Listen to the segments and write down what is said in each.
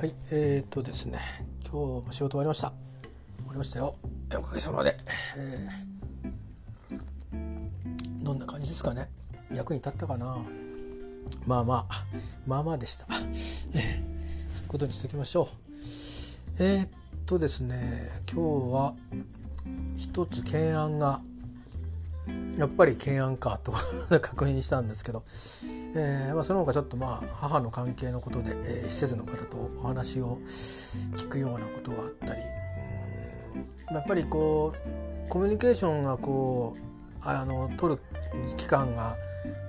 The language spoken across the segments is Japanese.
はい、えー、っとですね、今日も仕事終わりました。終わりましたよ。おかげさまで。えーどんな感じですかね。役に立ったかな。まあまあ、まあまあでした。そういうことにしておきましょう。えー、っとですね、今日は一つ懸案がやっぱり懸案かと 確認したんですけど、えーまあ、その他ちょっとまあ母の関係のことで、えー施設の方とお話を聞くようなことがあったり。やっぱりこうコミュニケーションがこうあの取る期間が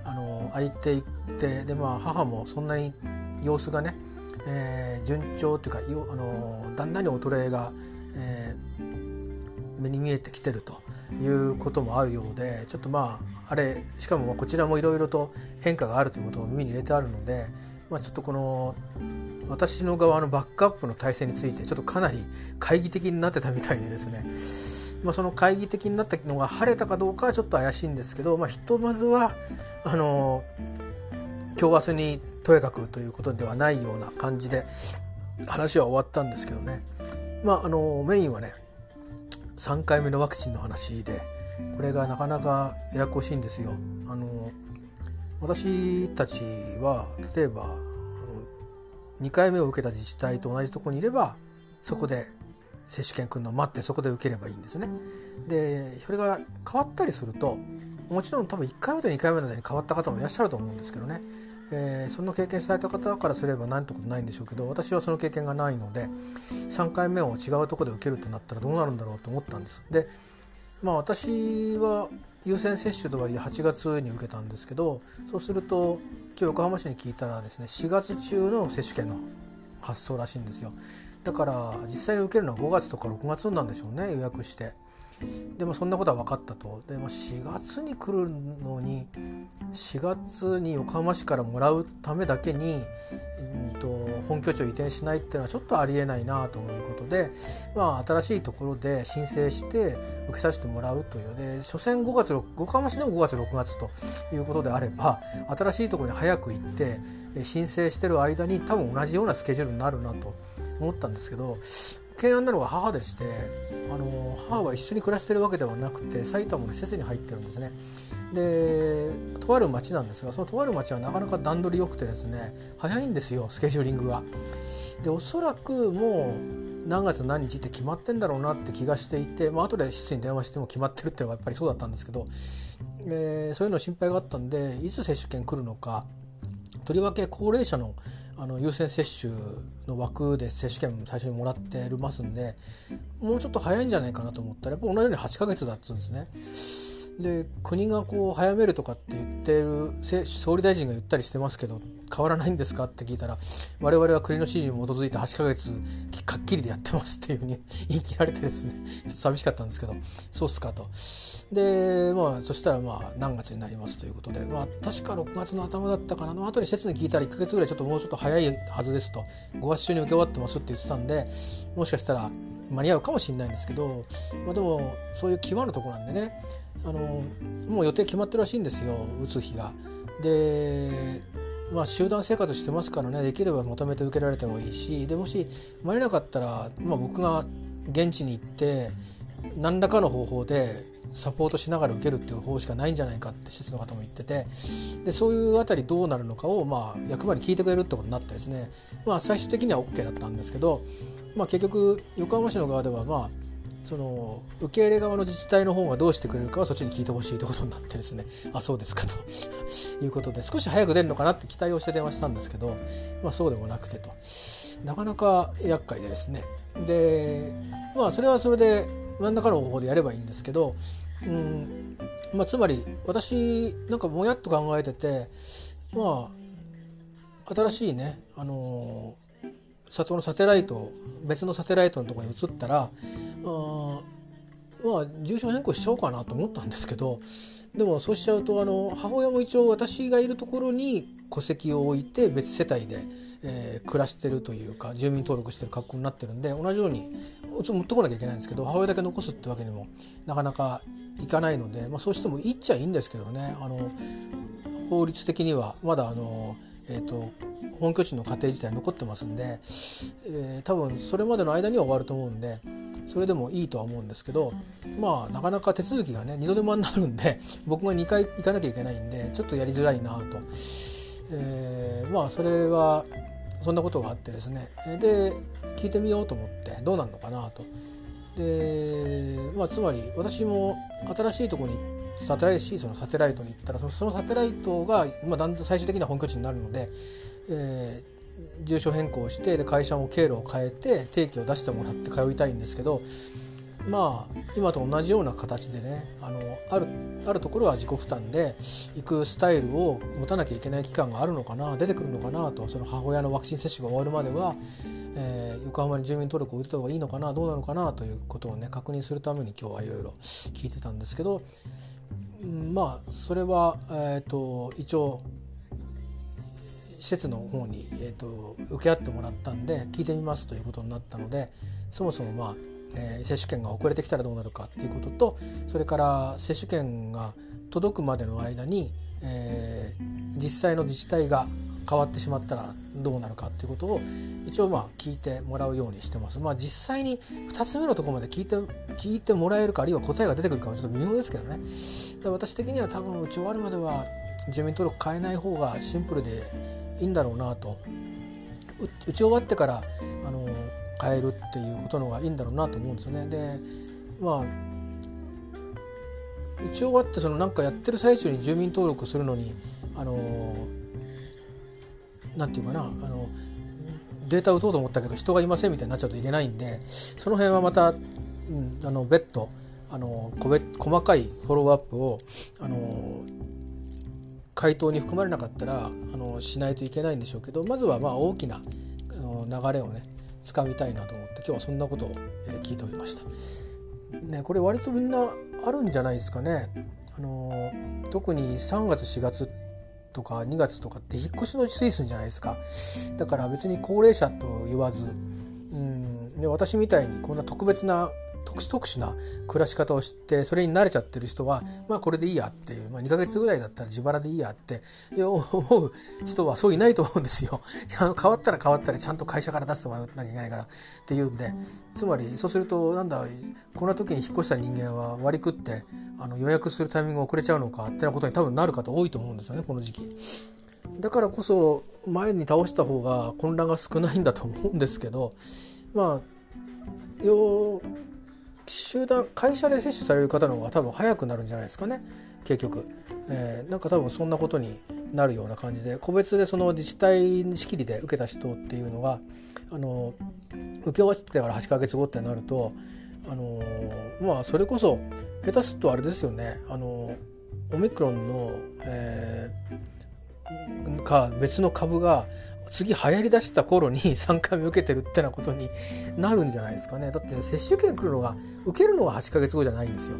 あの空いていってで、まあ、母もそんなに様子がね、えー順調というかあのだんだんに衰えが、えー目に見えてきてると。いうこともあるようでちょっとまああれしかもこちらもいろいろと変化があるということも耳に入れてあるので、まあ、ちょっとこの私の側のバックアップの体制についてちょっとかなり懐疑的になってたみたいでですね、まあ、その懐疑的になったのが晴れたかどうかはちょっと怪しいんですけど、まあ、ひとまずはあの今日明日にとやかくということではないような感じで話は終わったんですけどね。まああのメインはね3回目のワクチンの話でこれがなかなかややこしいんですよ。あの私たちは例えばあの2回目を受けた自治体と同じとこにいればそこで接種券来るのを待ってそこで受ければいいんですね。でそれが変わったりするともちろん多分1回目と2回目の間に変わった方もいらっしゃると思うんですけどね、えーその経験された方からすれば何てことないんでしょうけど私はその経験がないので3回目を違うとこで受けるってなったらどうなるんだろうと思ったんです。でまあ私は優先接種とはいえ8月に受けたんですけどそうすると今日横浜市に聞いたらですね4月中の接種券の発送らしいんですよだから実際に受けるのは5月とか6月なんでしょうね予約してでもそんなことは分かったと。で、まあ、4月に来るのに4月に横浜市からもらうためだけに、うん、と本拠地を移転しないっていうのはちょっとありえないなということで、まあ、新しいところで申請して受けさせてもらうという。で所詮5月6横浜市でも5月6月ということであれば新しいところに早く行って申請してる間に多分同じようなスケジュールになるなと思ったんですけど懸案なのが母でしてあの母は一緒に暮らしてるわけではなくて埼玉の施設に入ってるんですね。でとある町なんですがそのとある町はなかなか段取り良くてですね早いんですよスケジューリングが。でおそらくもう何月何日って決まってんだろうなって気がしていて、まあ後で施設に電話しても決まってるっていうのはやっぱりそうだったんですけど、えーそういうの心配があったんでいつ接種券来るのかとりわけ高齢者のあの優先接種の枠で接種券最初にもらってますんでもうちょっと早いんじゃないかなと思ったらやっぱ同じように8ヶ月だっつうんですね。で国がこう早めるとかって言ってる総理大臣が言ったりしてますけど変わらないんですかって聞いたら我々は国の指示に基づいて8ヶ月かっきりでやってますっていうふうに言い切られてですね。ちょっと寂しかったんですけどそうっすかと。でまあそしたらまあ何月になりますということでまあ確か6月の頭だったかな。の後に施設に聞いたら1ヶ月ぐらいちょっともうちょっと早いはずですと。5月中に受け終わってますって言ってたんでもしかしたら間に合うかもしれないんですけど、まあ、でもそういう際のとこなんでね。あのもう予定決まってるらしいんですよ打つ日が。でまあ集団生活してますからねできれば求めて受けられた方がいいしでもし間に合わなかったら、まあ、僕が現地に行って何らかの方法でサポートしながら受けるっていう方しかないんじゃないかって施設の方も言っててでそういうあたりどうなるのかを、まあ、役場に聞いてくれるってことになってですね、まあ、最終的には OK だったんですけど、まあ、結局横浜市の側ではまあその受け入れ側の自治体の方がどうしてくれるかはそっちに聞いてほしいということになってですね。あそうですかと。いうことで少し早く出るのかなって期待をして電話したんですけど、まあ、そうでもなくてと。なかなか厄介でですね。でまあそれはそれで何らかの方法でやればいいんですけど、うんまあ、つまり私なんかもやっと考えててまあ新しいねあの里のサテライト別のサテライトのとこに移ったらあまあ住所変更しちゃおうかなと思ったんですけどでもそうしちゃうとあの母親も一応私がいるところに戸籍を置いて別世帯で、えー暮らしてるというか住民登録してる格好になってるんで同じように持ってこなきゃいけないんですけど母親だけ残すってわけにもなかなかいかないので、まあ、そうしてもいいっちゃいいんですけどね。あの法律的にはまだあのえーと、本拠地の家庭自体残ってますんで、えー、多分それまでの間には終わると思うんでそれでもいいとは思うんですけどまあなかなか手続きがね二度手間になるんで 僕が2回行かなきゃいけないんでちょっとやりづらいなと、えー、まあそれはそんなことがあってですねで聞いてみようと思ってどうなるのかなと。でまあ、つまり私も新しいところにサテライトシーズのサテライトに行ったらそのサテライトが、まあ、だんだん最終的には本拠地になるので、えー、住所変更してで会社も経路を変えて定期を出してもらって通いたいんですけどまあ今と同じような形でねあのあるあるところは自己負担で行くスタイルを持たなきゃいけない期間があるのかな出てくるのかなとその母親のワクチン接種が終わるまでは、えー、横浜に住民登録を入れた方がいいのかなどうなのかなということをね確認するために今日はいろいろ聞いてたんですけどまあそれは、えーと、一応施設の方に、えーと、受け合ってもらったんで聞いてみますということになったのでそもそもまあ、えー、接種券が遅れてきたらどうなるかっていうこととそれから接種券が届くまでの間に、えー、実際の自治体が変わってしまったらどうなるかっていうことを一応まあ聞いてもらうようにしてます。まあ実際に2つ目のところまで聞いて聞いてもらえるかあるいは答えが出てくるかはちょっと微妙ですけどね。で私的には多分打ち終わるまでは住民登録変えない方がシンプルでいいんだろうなと打ち終わってからあの変えるっていうことの方がいいんだろうなと思うんですよね。でまあ打ち終わってそのなんかやってる最中に住民登録するのにあのなんていうかなあのデータを打とうと思ったけど人がいませんみたいになっちゃうといけないんでその辺はまた、うん、あの別途あの細かいフォローアップをあの回答に含まれなかったらあのしないといけないんでしょうけどまずはまあ大きなあの流れをねつかみたいなと思って今日はそんなことを、聞いておりました。ね、これ割とみんなあるんじゃないですかね。あの特に3月4月とか2月とかって引っ越しのシーズンじゃないですか。だから別に高齢者と言わずうんで私みたいにこんな特別な特殊特殊な暮らし方を知ってそれに慣れちゃってる人はまあこれでいいやっていう、まあ、2ヶ月ぐらいだったら自腹でいいやって思う人はそういないと思うんですよ。変わったら変わったらちゃんと会社から出してもらわなきゃいけないからっていうんでつまりそうするとなんだこんな時に引っ越した人間は割り食ってあの予約するタイミング遅れちゃうのかってなことに多分なる方多いと思うんですよねこの時期。だからこそ前に倒した方が混乱が少ないんだと思うんですけどまあよ集団会社で接種される方の方が多分早くなるんじゃないですかね。結局、えー、なんか多分そんなことになるような感じで個別でその自治体仕切りで受けた人っていうのがあの受け終わってから8ヶ月後ってなるとあのまあそれこそ下手するとあれですよね。あのオミクロンの、えー、か別の株が次流行りだした頃に 3回目受けてるってなことになるんじゃないですかね。だって接種券来るのが受けるのは8ヶ月後じゃないんですよ。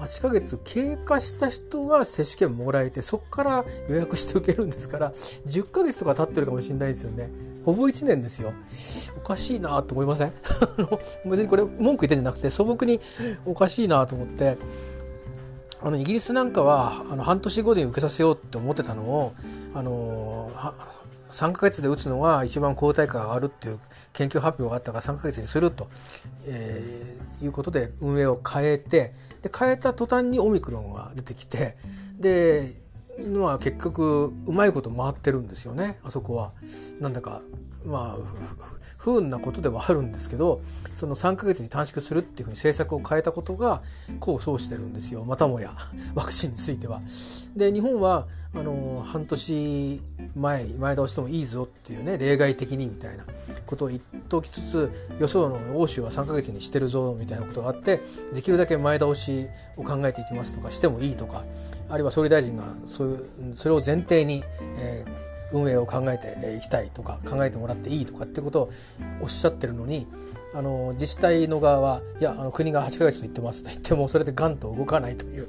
8ヶ月経過した人が接種券もらえてそこから予約して受けるんですから10ヶ月とか経ってるかもしれないですよね。ほぼ1年ですよ。おかしいなと思いません？別にこれ文句言ってんじゃなくて素朴におかしいなと思ってあのイギリスなんかはあの半年後で受けさせようって思ってたのをあの3ヶ月で打つのが一番抗体価が上がるっていう研究発表があったから3ヶ月にすると、えー、いうことで運営を変えてで変えた途端にオミクロンが出てきてでまあ結局うまいこと回ってるんですよねあそこは。なんだかまあ不運なことではあるんですけどその3ヶ月に短縮するっていうふうに政策を変えたことが功を奏してるんですよまたもやワクチンについては。で日本はあの半年前前倒してもいいぞっていうね例外的にみたいなことを言っておきつつ予想の欧州は3ヶ月にしてるぞみたいなことがあってできるだけ前倒しを考えていきますとかしてもいいとかあるいは総理大臣がそういうそれを前提に、えー、運営を考えていきたいとか考えてもらっていいとかってことをおっしゃってるのにあの自治体の側はいやあの国が8ヶ月と言ってますと言ってもそれでガンと動かないという、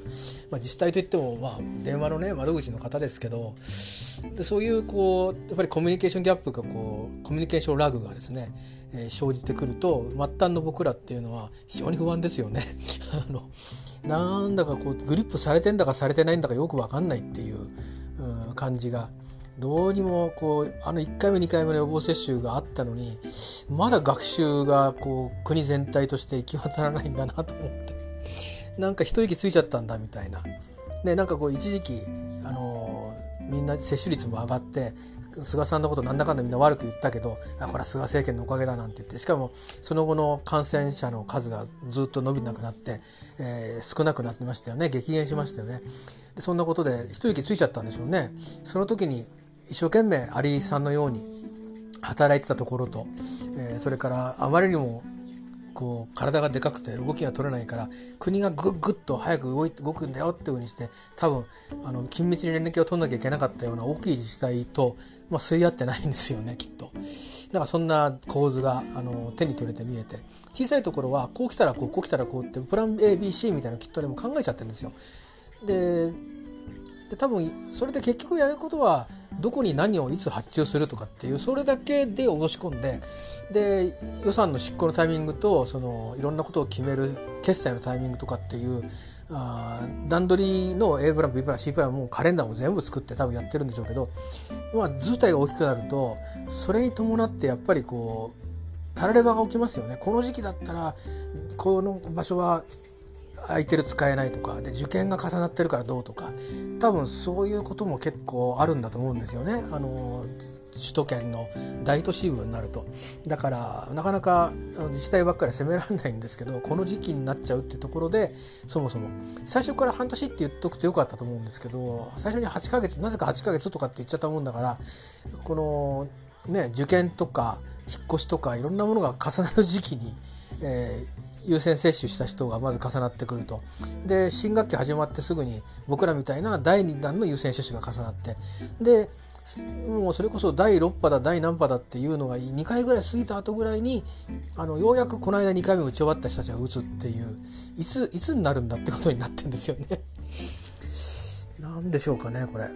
まあ、自治体といっても、まあ、電話のね窓口の方ですけどでそういうこうやっぱりコミュニケーションギャップがこうコミュニケーションラグがですね、えー、生じてくると末端の僕らっていうのは非常に不安ですよね。あのなんだかこうグリップされてんだかされてないんだかよく分かんないっていう、う、感じがどうにもこうあの1回目2回目の予防接種があったのにまだ学習がこう国全体として行き渡らないんだなと思って。なんか一息ついちゃったんだみたいな。でなんかこう一時期あのみんな接種率も上がって菅さんのことなんだかんだみんな悪く言ったけどあこれは菅政権のおかげだなんて言ってしかもその後の感染者の数がずっと伸びなくなって、えー、少なくなってましたよね。激減しましたよね。でそんなことで一息ついちゃったんでしょうね。その時に一生懸命アリさんのように働いてたところと、えー、それからあまりにもこう体がでかくて動きが取れないから国がぐっぐっと早く動い動くんだよっていうふうにして多分あの緊密に連絡を取んなきゃいけなかったような大きい自治体と、まあ、吸い合ってないんですよねきっと。だからそんな構図があの手に取れて見えて小さいところはこう来たらこうこう来たらこうってプラン ABC みたいなきっとでも考えちゃってるんですよ。でで多分それで結局やることはどこに何をいつ発注するとかっていうそれだけで落とし込んでで予算の執行のタイミングとそのいろんなことを決める決済のタイミングとかっていうあ段取りの A プラン B プラン C プランもカレンダーも全部作って多分やってるんでしょうけど、まあ、図体が大きくなるとそれに伴ってやっぱりこうたらればが起きますよね。この時期だったらこの場所は空いてる使えないとかで受験が重なってるからどうとか多分そういうことも結構あるんだと思うんですよね。あの首都圏の大都市部になるとだからなかなか自治体ばっかり責められないんですけどこの時期になっちゃうってところでそもそも最初から半年って言っとくとよかったと思うんですけど最初に8ヶ月なぜか8ヶ月とかって言っちゃったもんだからこのね受験とか引っ越しとかいろんなものが重なる時期に、えー優先接種した人がまず重なってくるとで新学期始まってすぐに僕らみたいな第2弾の優先接種が重なってでもうそれこそ第6波だ第何波だっていうのが2回ぐらい過ぎた後ぐらいにあのようやくこの間2回目打ち終わった人たちが打つっていういついつになるんだってことになってんですよね。何でしょうかねこれ。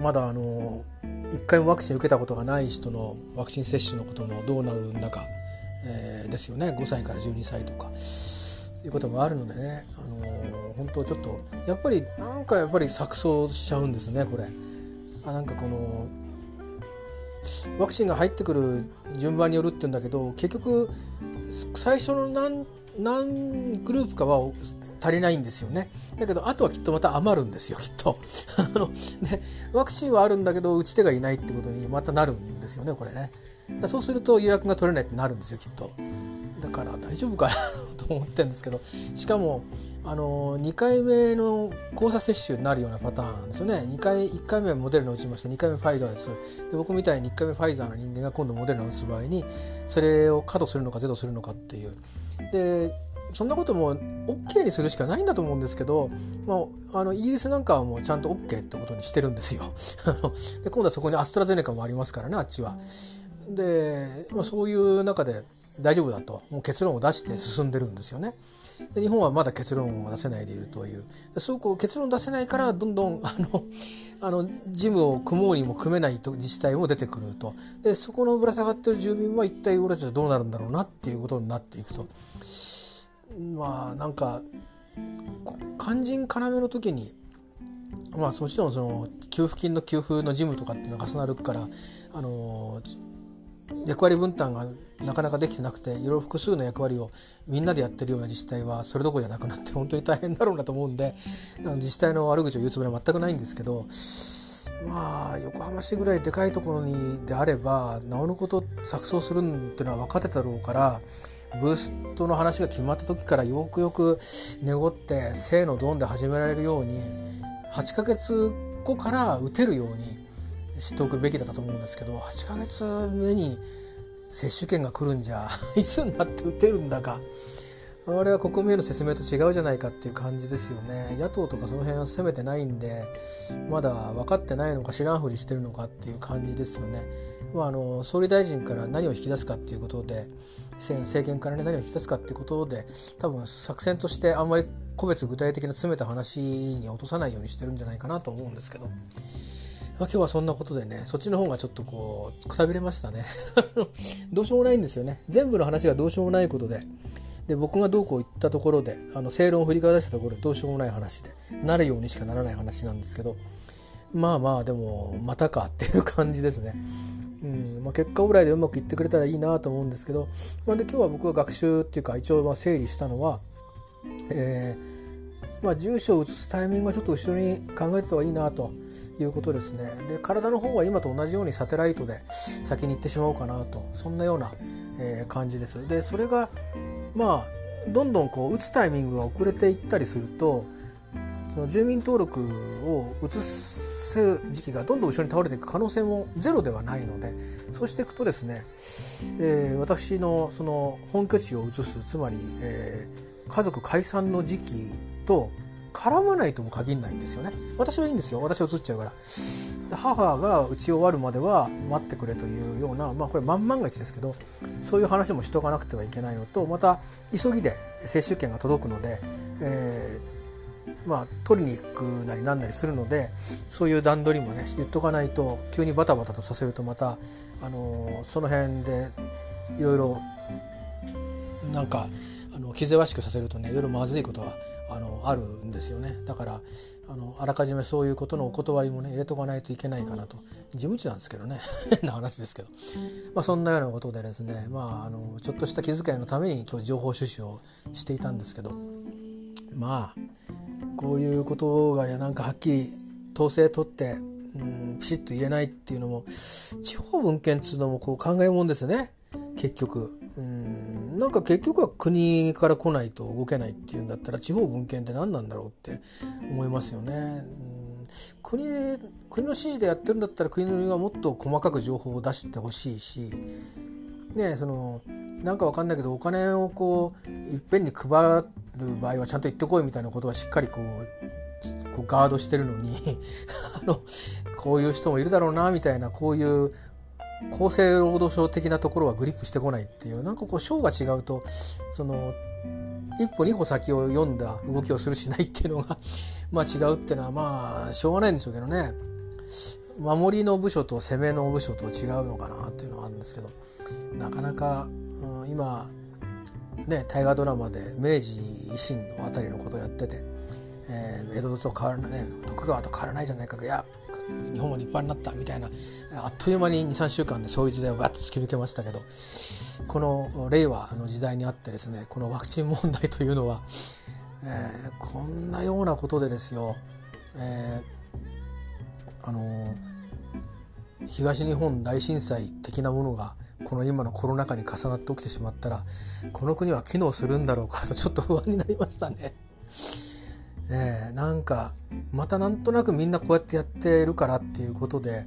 まだあの1回もワクチン受けたことがない人のワクチン接種のこともどうなるんだかえー、ですよね。5歳から12歳とか。いうこともあるのでね、あのー、本当ちょっとやっぱりなんかやっぱり錯綜しちゃうんですねこれ。あなんかこのワクチンが入ってくる順番によるって言うんだけど結局最初の何何グループかは足りないんですよね。だけどあとはきっとまた余るんですよきっと。あのでワクチンはあるんだけど打ち手がいないってことにまたなるんですよねこれね。だそうすると予約が取れないってなるんですよきっと。だから大丈夫かなと思ってるんですけど。しかもあの2回目の交差接種になるようなパターンですよね。2回1回目はモデルナ打ちまして2回目ファイザーです。で僕みたいに1回目ファイザーの人間が今度モデルナ打つ場合にそれを過度するのかゼロするのかっていう。でそんなことも OK にするしかないんだと思うんですけど、まあ、あのイギリスなんかはもうちゃんと OK ってことにしてるんですよ。で今度はそこにアストラゼネカもありますからねあっちは。で、まあ、そういう中で大丈夫だと。もう結論を出して進んでるんですよね。で日本はまだ結論を出せないでいるという。そうこう結論出せないからどんどんあのあの事務を組もうにも組めないと自治体も出てくると。でそこのぶら下がってる住民は一体俺たちはどうなるんだろうなっていうことになっていくと。まあなんか肝心要の時にまあもちろんその給付金の給付の事務とかっていうのが重なるからあの役割分担がなかなかできてなくていろいろ複数の役割をみんなでやってるような自治体はそれどころじゃなくなって本当に大変だろうなと思うんで自治体の悪口を言うつもりは全くないんですけどまあ横浜市ぐらいでかいところにであればなおのこと錯綜するっていうのは分かってたろうからブーストの話が決まった時からよくよく寝ごって「せのドン」で始められるように8ヶ月後から打てるようにしておくべきだったと思うんですけど8ヶ月目に接種券が来るんじゃ いつになって打てるんだかあれは国民への説明と違うじゃないかっていう感じですよね野党とかその辺は攻めてないんでまだ分かってないのか知らんふりしてるのかっていう感じですよね。まあ、あの総理大臣から何を引き出すかっていうことで政権から、ね、何を引き出すかっていうことで多分作戦としてあんまり個別具体的な詰めた話に落とさないようにしてるんじゃないかなと思うんですけど。まあ、今日はそんなことでねそっちの方がちょっとこうくたびれましたね。どうしようもないんですよね。全部の話がどうしようもないことで。で僕がどうこう言ったところであの正論を振り返らしたところでどうしようもない話で。なるようにしかならない話なんですけど。まあまあでもまたかっていう感じですね。うん。まあ、結果オーライでうまくいってくれたらいいなと思うんですけど、まあ、で今日は僕が学習っていうか一応まあ整理したのは、えーまあ、住所を移すタイミングはちょっと後ろに考えてた方がいいなということですね。で体の方は今と同じようにサテライトで先に行ってしまおうかなと。そんなような、えー、感じです。でそれがまあどんどんこう打つタイミングが遅れていったりするとその住民登録を移す時期がどんどん後ろに倒れていく可能性もゼロではないのでそうしていくとですね、えー、私のその本拠地を移すつまり、えー、家族解散の時期と絡まないとも限らないんですよね。私はいいんですよ。私は移っちゃうから。母が打ち終わるまでは待ってくれというようなまあこれ万万が一ですけどそういう話もしとかなくてはいけないのとまた急ぎで接種券が届くので、えー、まあ取りに行くなりなんなりするのでそういう段取りもね言っとかないと急にバタバタとさせるとまた、あのー、その辺でいろいろなんかあの気ぜわしくさせるとねいろいろまずいことはあのあるんですよね。だからあのあらかじめそういうことのお断りもね入れとかないといけないかなと。事務地なんですけどね。変な話ですけど、まあ、そんなようなことでですね、まあ、あのちょっとした気遣いのために今日情報収集をしていたんですけど。まあこういうことがなんかはっきり統制取ってうんピシッと言えないっていうのも地方文献っつうのもこう考えもんですね。結局。うん。なんか結局は国から来ないと動けないっていうんだったら地方分権って何なんだろうって思いますよね。国国の指示でやってるんだったら国はもっと細かく情報を出してほしいし、ね、そのなんかわかんないけどお金をこういっぺんに配る場合はちゃんと言ってこいみたいなことはしっかりこうこうガードしてるのに あのこういう人もいるだろうなみたいなこういう厚生労働省的なところはグリップしてこないっていうなんかこう省が違うとその一歩二歩先を読んだ動きをするしないっていうのが まあ違うっていうのはまあしょうがないんでしょうけどね。守りの部署と攻めの部署と違うのかなっていうのはあるんですけどなかなか、うん、今ね大河ドラマで明治維新のあたりのことをやってて、えー、江戸と変わらない、ね、徳川と変わらないじゃないかいや。日本も立派になったみたいなあっという間に23週間でそういう時代をバッと突き抜けましたけどこの令和の時代にあってですねこのワクチン問題というのは、えー、こんなようなことでですよ、えー、あの東日本大震災的なものがこの今のコロナ禍に重なって起きてしまったらこの国は機能するんだろうかとちょっと不安になりましたね。えー、なんかまたなんとなくみんなこうやってやってるからっていうことで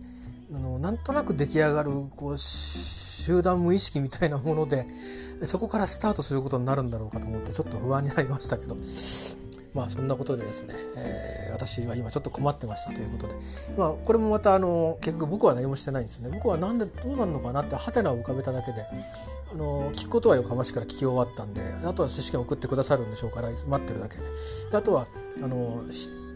あのなんとなく出来上がるこう集団無意識みたいなものでそこからスタートすることになるんだろうかと思ってちょっと不安になりましたけど。まあそんなことでですね、えー、私は今ちょっと困ってましたということで、まあ、これもまたあの結局僕は何もしてないんですね。僕はなんでどうなるのかなってハテナを浮かべただけであの聞くことは横浜市から聞き終わったんであとは接種券送ってくださるんでしょうから待ってるだけで。あとはあの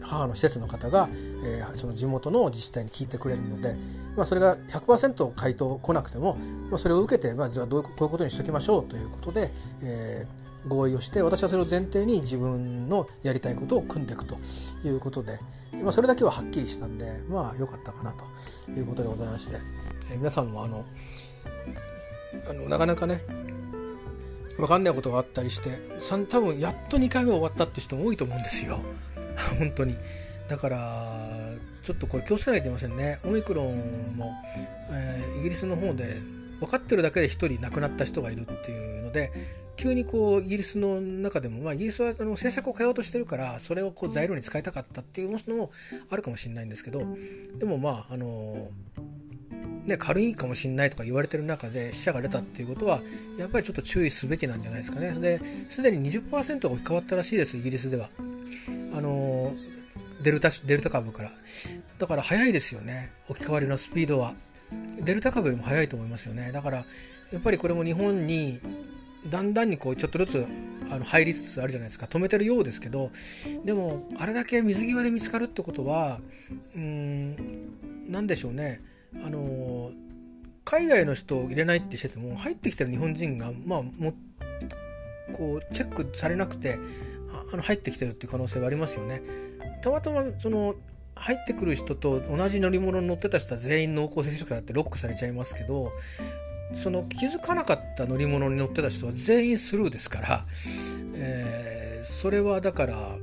母の施設の方が、えー、その地元の自治体に聞いてくれるので、まあ、それが100%回答来なくても、まあ、それを受けて、まあ、じゃあどういうこういうことにしときましょうということで、えー合意をして私はそれを前提に自分のやりたいことを組んでいくということで、まあ、それだけははっきりしたんでまあ良かったかなということでございまして、えー、皆さんもあのあのなかなかね分かんないことがあったりして多分やっと2回目終わったって人も多いと思うんですよ。本当に。だからちょっとこれ気をつけないといけませんね。オミクロンも、えー、イギリスの方で分かってるだけで1人亡くなった人がいるっていうので急にこうイギリスの中でも、まあ、イギリスはあの政策を変えようとしてるからそれをこう材料に使いたかったっていうのもあるかもしれないんですけどでもまああのね、軽いかもしれないとか言われてる中で死者が出たっていうことはやっぱりちょっと注意すべきなんじゃないですかね。ですでに20%が置き換わったらしいですイギリスでは。あのデルタデルタ株から。だから早いですよね置き換わりのスピードは。デルタ株よりも早いと思いますよね。だからやっぱりこれも日本にだんだんにこうちょっとずつあの入りつつあるじゃないですか止めてるようですけどでもあれだけ水際で見つかるってことはうん何でしょうねあの海外の人を入れないってしてても入ってきてる日本人がまあもこうチェックされなくてあの入ってきてるっていう可能性はありますよね。たまたまその入ってくる人と同じ乗り物に乗ってた人は全員濃厚接触者だってロックされちゃいますけどその気づかなかった乗り物に乗ってた人は全員スルーですから、えー、それはだから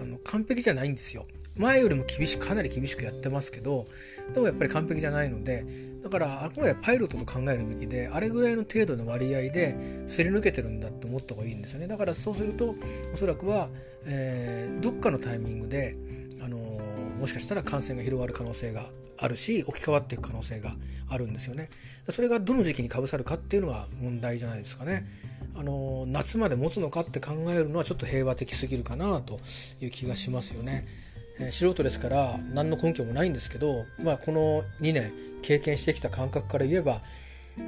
あの完璧じゃないんですよ。前よりも厳しくかなり厳しくやってますけどでもやっぱり完璧じゃないのでだからあくまでパイロットと考えるべきであれぐらいの程度の割合ですり抜けてるんだって思った方がいいんですよね。だからそうするとおそらくは、えー、どっかのタイミングで、あのー、もしかしたら感染が広がる可能性があるし置き換わっていく可能性があるんですよね。それがどの時期にかぶさるかっていうのが問題じゃないですかね。あのー、夏まで持つのかって考えるのはちょっと平和的すぎるかなという気がしますよね。え素人ですから何の根拠もないんですけど、まあ、この2年経験してきた感覚から言えば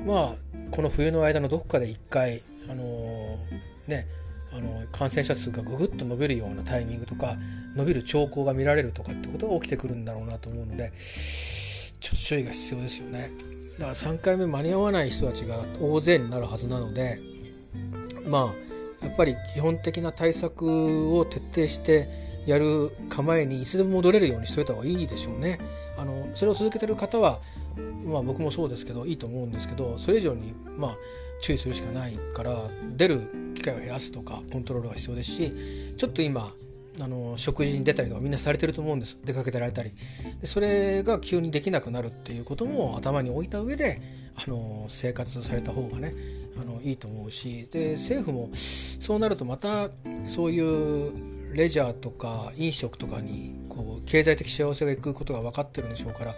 まあこの冬の間のどこかで1回あのー、ねあの感染者数がぐぐっと伸びるようなタイミングとか伸びる兆候が見られるとかってことが起きてくるんだろうなと思うのでちょっと注意が必要ですよね。だから3回目間に合わない人たちが大勢になるはずなのでまあやっぱり基本的な対策を徹底してやる構えにいつでも戻れるようにしといた方がいいでしょうね。あのそれを続けてる方は、まあ、僕もそうですけどいいと思うんですけどそれ以上に、まあ、注意するしかないから出る機会を減らすとかコントロールが必要ですしちょっと今あの食事に出たりとかみんなされてると思うんです。出かけてられたり。でそれが急にできなくなるっていうことも頭に置いた上であの生活された方がねあのいいと思うし。で政府もそうなるとまたそういうレジャーとか飲食とかにこう経済的幸せがいくことが分かってるんでしょうから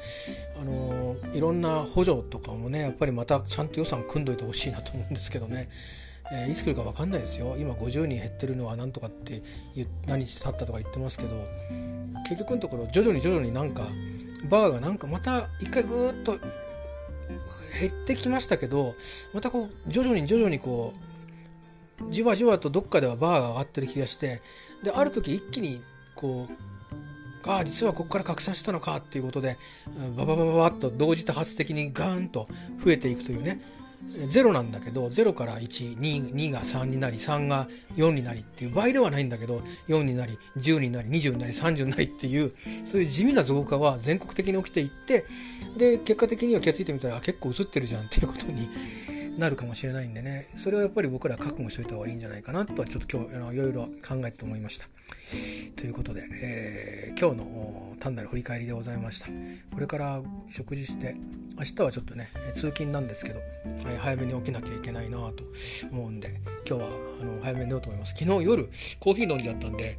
あのいろんな補助とかもねやっぱりまたちゃんと予算組んどいてほしいなと思うんですけどね。えー、いつ来るか分かんないですよ今50人減ってるのは何とかって何日経ったとか言ってますけど結局のところ徐々に徐々になんかバーがなんかまた一回ぐーっと減ってきましたけどまたこう徐々に徐々にこうじわじわとどっかではバーが上がってる気がしてである時一気にこうああ実はここから拡散したのかっていうことでバババババッと同時多発的にガーンと増えていくというね。0なんだけど0から12が3になり3が4になりっていう倍ではないんだけど4になり10になり20になり30になりっていうそういう地味な増加は全国的に起きていってで結果的には気が付いてみたら結構映ってるじゃんっていうことになるかもしれないんでねそれはやっぱり僕ら覚悟しといた方がいいんじゃないかなとはちょっと今日あのいろいろ考えて思いました。ということで、えー、今日の単なる振り返りでございました。これから食事して明日はちょっとね通勤なんですけど、はい、早めに起きなきゃいけないなと思うんで今日はあの早めに寝ようと思います。昨日夜コーヒー飲んじゃったんで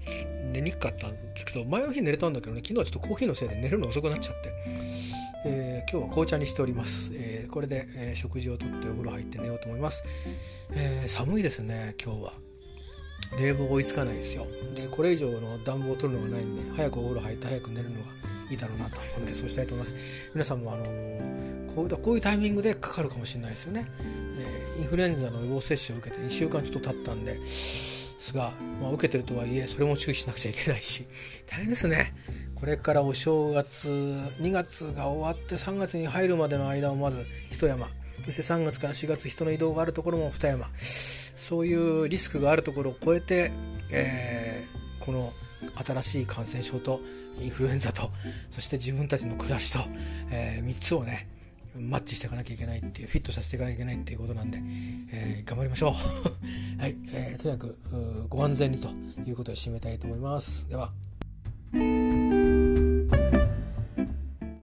寝にくかったんですけど前の日寝れたんだけどね昨日はちょっとコーヒーのせいで寝るの遅くなっちゃって。えー、今日は紅茶にしております、えー、これで、えー、食事をとってお風呂入って寝ようと思います、え寒いですね今日は。冷房追いつかないですよ。でこれ以上の暖房を取るのがないんで早くお風呂入って早く寝るのがいいだろうなと思うのでそうしたいと思います。皆さんもあのこうこういうタイミングでかかるかもしれないですよね、えインフルエンザの予防接種を受けて2週間ちょっと経ったんですが、まあ、受けてるとはいえそれも注意しなくちゃいけないし。大変ですね。これからお正月2月が終わって3月に入るまでの間をまず一山。そして3月から4月人の移動があるところも二山。そういうリスクがあるところを超えて、えー、この新しい感染症とインフルエンザとそして自分たちの暮らしと、えー、3つをねマッチしていかなきゃいけないっていうフィットさせていかなきゃいけないっていうことなんで、えー、頑張りましょう。はい、えー、とにかくご安全にということで締めたいと思います。では。